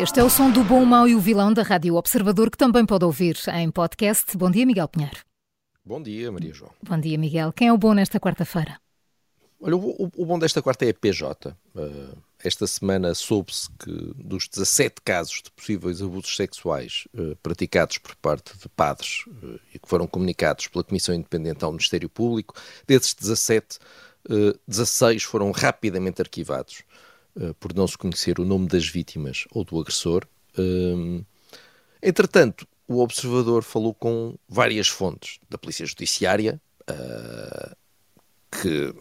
Este é o som do bom, mau e o vilão da Rádio Observador, que também pode ouvir em podcast. Bom dia, Miguel Pinheiro. Bom dia, Maria João. Bom dia, Miguel. Quem é o bom nesta quarta-feira? Olha, o, o, o, bom desta quarta é a PJ. Uh, esta semana soube-se que dos 17 casos de possíveis abusos sexuais uh, praticados por parte de padres uh, e que foram comunicados pela Comissão Independente ao Ministério Público, desses 17, 16 foram rapidamente arquivados. Eh, por não se conhecer o nome das vítimas ou do agressor. Uh, entretanto, o observador falou com várias fontes da Polícia Judiciária uh, que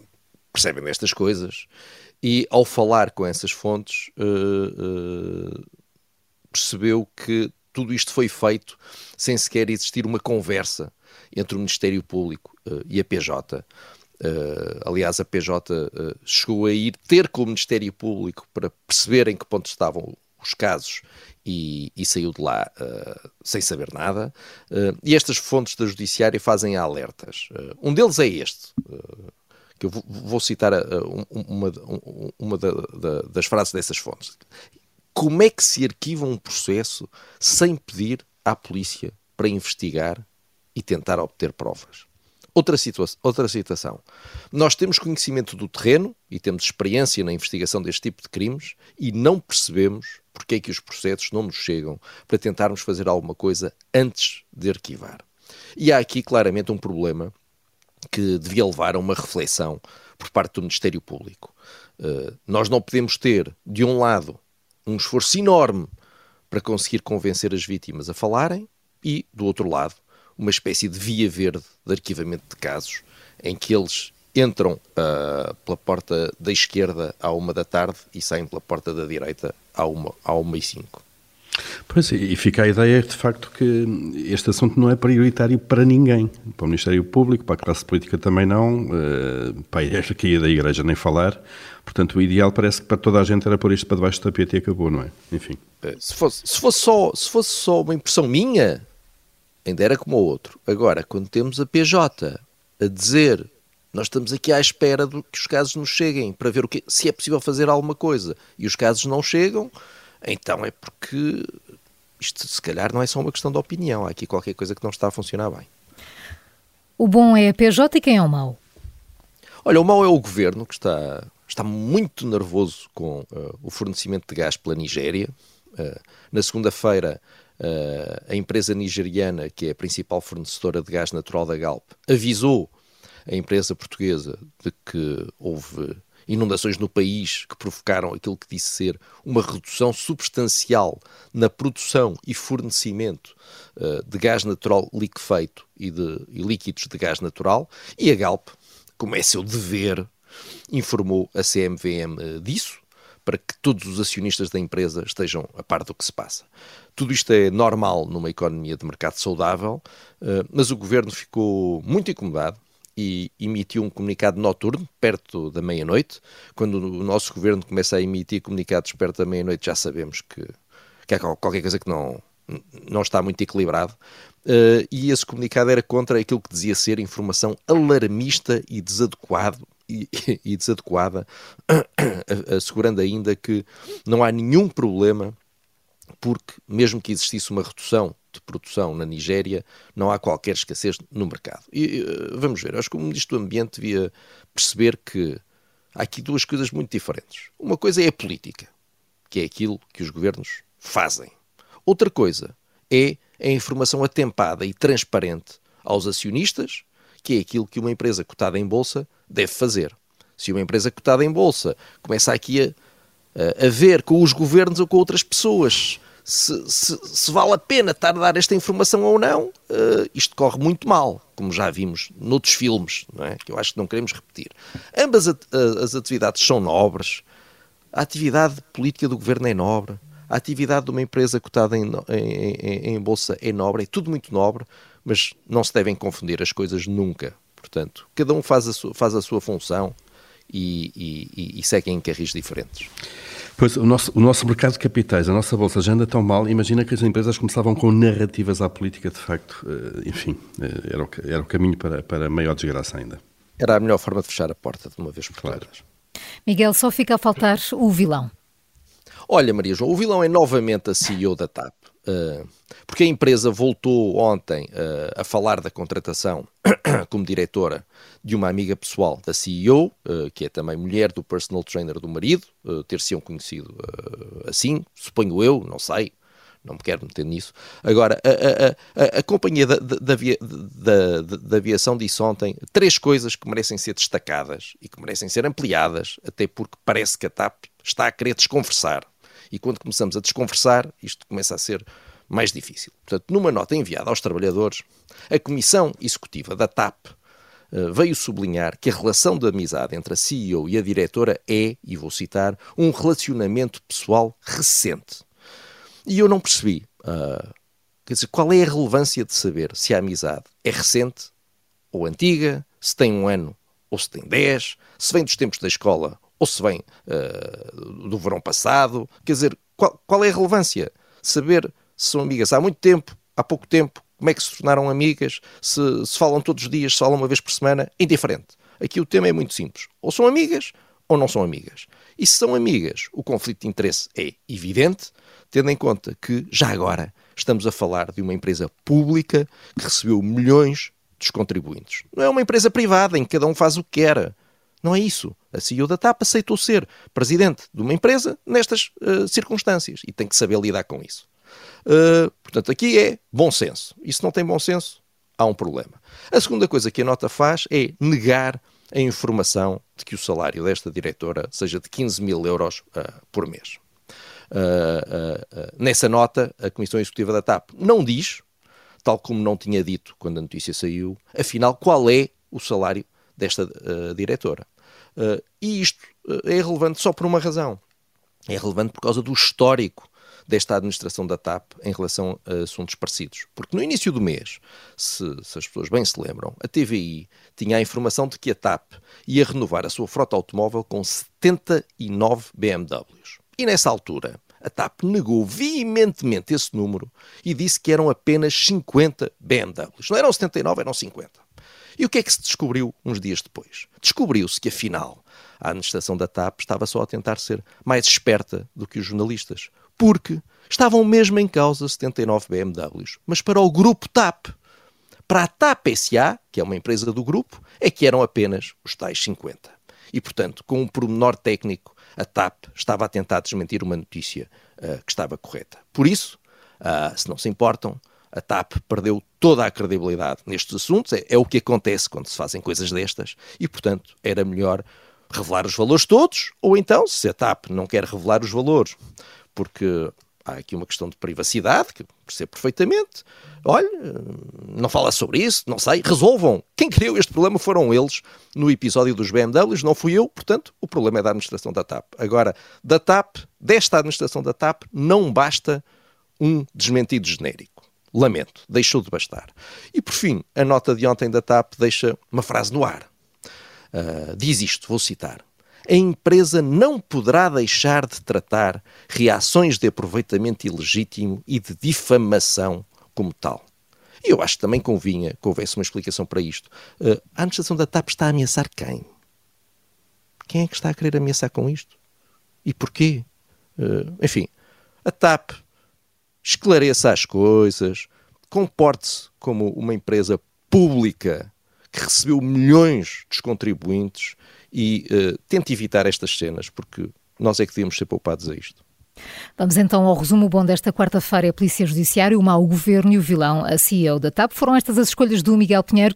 percebem destas coisas e, ao falar com essas fontes, uh, percebeu que tudo isto foi feito sem sequer existir uma conversa entre o Ministério Público e a PJ. Uh, aliás, a PJ uh, eh, chegou a ir ter com o Ministério Público para perceber em que ponto estavam os casos e, e saiu de lá uh, sem saber nada. e estas fontes da Judiciária fazem alertas. um deles é este, que eu vou, citar uma, uma da, da, das frases dessas fontes. Como é que se arquiva um processo sem pedir à polícia para investigar e tentar obter provas? Outra, outra citação. Nós temos conhecimento do terreno e temos experiência na investigação deste tipo de crimes e não percebemos porque é que os processos não nos chegam para tentarmos fazer alguma coisa antes de arquivar. E há aqui claramente um problema que devia levar a uma reflexão por parte do Ministério Público. Uh, nós não podemos ter, de um lado, um esforço enorme para conseguir convencer as vítimas a falarem e, do outro lado, uma espécie de via verde de arquivamento de casos, em que eles entram uh, pela porta da esquerda à uma da tarde e saem pela porta da direita à uma, à uma e cinco. Pois, e fica a ideia, de facto, que este assunto não é prioritário para ninguém. Para o Ministério Público, para a classe política também não, uh, para a hierarquia da Igreja nem falar. Portanto, o ideal parece que para toda a gente era pôr isto para debaixo do tapete e acabou, não é? Enfim. Eh, se fosse, se fosse, só, se fosse só uma impressão minha, ainda era como o outro. Agora, quando temos a PJ a dizer nós estamos aqui à espera de que os casos nos cheguem para ver o que, se é possível fazer alguma coisa e os casos não chegam, então é porque isto se calhar não é só uma questão de opinião, há aqui qualquer coisa que não está a funcionar bem. O bom é a PJ e quem é o mau? Olha, o mau é o governo que está, está muito nervoso com uh, o fornecimento de gás pela Nigéria. Uh, na segunda-feira a empresa nigeriana, que é a principal fornecedora de gás natural da Galp, avisou a empresa portuguesa de que houve inundações no país que provocaram aquilo que disse ser uma redução substancial na produção e fornecimento uh, de gás natural liquefeito e, de, e líquidos de gás natural, e a Galp, como é seu dever, informou a CMVM uh, disso, para que todos os acionistas da empresa estejam a par do que se passa. Tudo isto é normal numa economia de mercado saudável, eh, mas o governo ficou muito incomodado e emitiu um comunicado noturno, perto da meia-noite. Quando o nosso governo começa a emitir comunicados perto da meia-noite, já sabemos que, que há qualquer coisa que não, não está muito equilibrado. Uh, e esse comunicado era contra aquilo que dizia ser informação alarmista e desadequado e, e desadequada, assegurando ainda que não há nenhum problema porque, mesmo que existisse uma redução de produção na Nigéria, não há qualquer escassez no mercado. E vamos ver, acho que o Ministro do Ambiente devia perceber que há aqui duas coisas muito diferentes. Uma coisa é a política, que é aquilo que os governos fazem. Outra coisa é a informação atempada e transparente aos acionistas, que é aquilo que uma empresa cotada em bolsa deve fazer. Se uma empresa cotada em bolsa começa aqui a, a, ver com os governos ou com outras pessoas se, se, se, vale a pena estar a dar esta informação ou não, uh, isto corre muito mal, como já vimos noutros filmes, não é? que eu acho que não queremos repetir. Ambas a, a, as atividades são nobres, a atividade política do governo é nobre, a atividade de uma empresa cotada em, em, em, em bolsa é nobre, é tudo muito nobre, mas não se devem confundir as coisas nunca. Portanto, cada um faz a sua, faz a sua função e, e, e seguem em carris diferentes. Pois, o nosso, o nosso mercado de capitais, a nossa bolsa já anda tão mal, imagina que as empresas começavam com narrativas à política, de facto, eh, enfim, eh, era o, era o caminho para, para maior desgraça ainda. Era a melhor forma de fechar a porta de uma vez por claro. todas. Miguel, só fica a faltar o vilão. Olha, Maria João, o vilão é novamente a CEO da TAP. Uh, porque a empresa voltou ontem uh, a falar da contratação como diretora de uma amiga pessoal da CEO, eh, que é também mulher do personal trainer do marido, ter-se-ão conhecido assim, suponho eu, não sei, não me quero meter nisso. Agora, a, a, a, a companhia da, da, da, da, aviação disse ontem três coisas que merecem ser destacadas e que merecem ser ampliadas, até porque parece que a TAP está a querer desconversar. E quando começamos a desconversar, isto começa a ser mais difícil. Portanto, numa nota enviada aos trabalhadores, a Comissão Executiva da TAP uh, veio sublinhar que a relação de amizade entre a CEO e a diretora é, e vou citar, um relacionamento pessoal recente. E eu não percebi, uh, quer dizer, qual é a relevância de saber se a amizade é recente ou antiga, se tem um ano ou se tem dez, se vem dos tempos da escola ou se vem uh, do verão passado. Quer dizer, qual, qual é a relevância? Saber se são amigas há muito tempo, há pouco tempo, como é que se tornaram amigas, se, se falam todos os dias, se falam uma vez por semana, indiferente. Aqui o tema é muito simples. Ou são amigas ou não são amigas. E se são amigas, o conflito de interesse é evidente, tendo em conta que, já agora, estamos a falar de uma empresa pública que recebeu milhões dos contribuintes. Não é uma empresa privada em que cada um faz o que quer. Não é isso. A CEO da TAP aceitou ser presidente de uma empresa nestas uh, circunstâncias e tem que saber lidar com isso. Uh, portanto, aqui é bom senso. E se não tem bom senso, há um problema. A segunda coisa que a nota faz é negar a informação de que o salário desta diretora seja de 15 mil euros uh, por mês. Nessa nota, a Comissão Executiva da TAP não diz, tal como não tinha dito quando a notícia saiu, afinal, qual é o salário desta diretora. e isto é relevante só por uma razão. É relevante por causa do histórico desta administração da TAP em relação a assuntos parecidos. Porque no início do mês, se, se, as pessoas bem se lembram, a TVI tinha a informação de que a TAP ia renovar a sua frota automóvel com 79 BMWs. E nessa altura, a TAP negou veementemente esse número e disse que eram apenas 50 BMWs. Não eram 79, eram 50. E o que é que se descobriu uns dias depois? Descobriu-se que, afinal, a administração da TAP estava só a tentar ser mais esperta do que os jornalistas porque estavam mesmo em causa 79 BMWs, mas para o grupo TAP. Para a TAP SA, que é uma empresa do grupo, é que eram apenas os tais 50. E, portanto, com um pormenor técnico, a TAP estava a tentar desmentir uma notícia uh, que estava correta. Por isso, uh, se não se importam, a TAP perdeu toda a credibilidade nestes assuntos. É, é, o que acontece quando se fazem coisas destas e, portanto, era melhor revelar os valores todos, ou então, se a TAP não quer revelar os valores porque há aqui uma questão de privacidade, que percebo perfeitamente. Olha, não fala sobre isso, não sei, resolvam. Quem criou este problema foram eles no episódio dos BMWs, não fui eu, portanto, o problema é da administração da TAP. Agora, da TAP, desta administração da TAP, não basta um desmentido genérico. Lamento, deixou de bastar. E por fim, a nota de ontem da TAP deixa uma frase no ar. Uh, diz isto, vou citar a empresa não poderá deixar de tratar reações de aproveitamento ilegítimo e de difamação como tal. E eu acho que também convinha que houvesse uma explicação para isto. Uh, a administração da TAP está a ameaçar quem? Quem é que está a querer ameaçar com isto? E porquê? Uh, enfim, a TAP esclareça as coisas, comporte-se como uma empresa pública que recebeu milhões dos contribuintes e uh, tente evitar estas cenas, porque nós é que devíamos ser poupados a isto. Vamos então ao resumo bom desta quarta-feira. A Polícia Judiciária, o mau governo e o vilão, a CEO da TAP. Foram estas as escolhas do Miguel Pinheiro.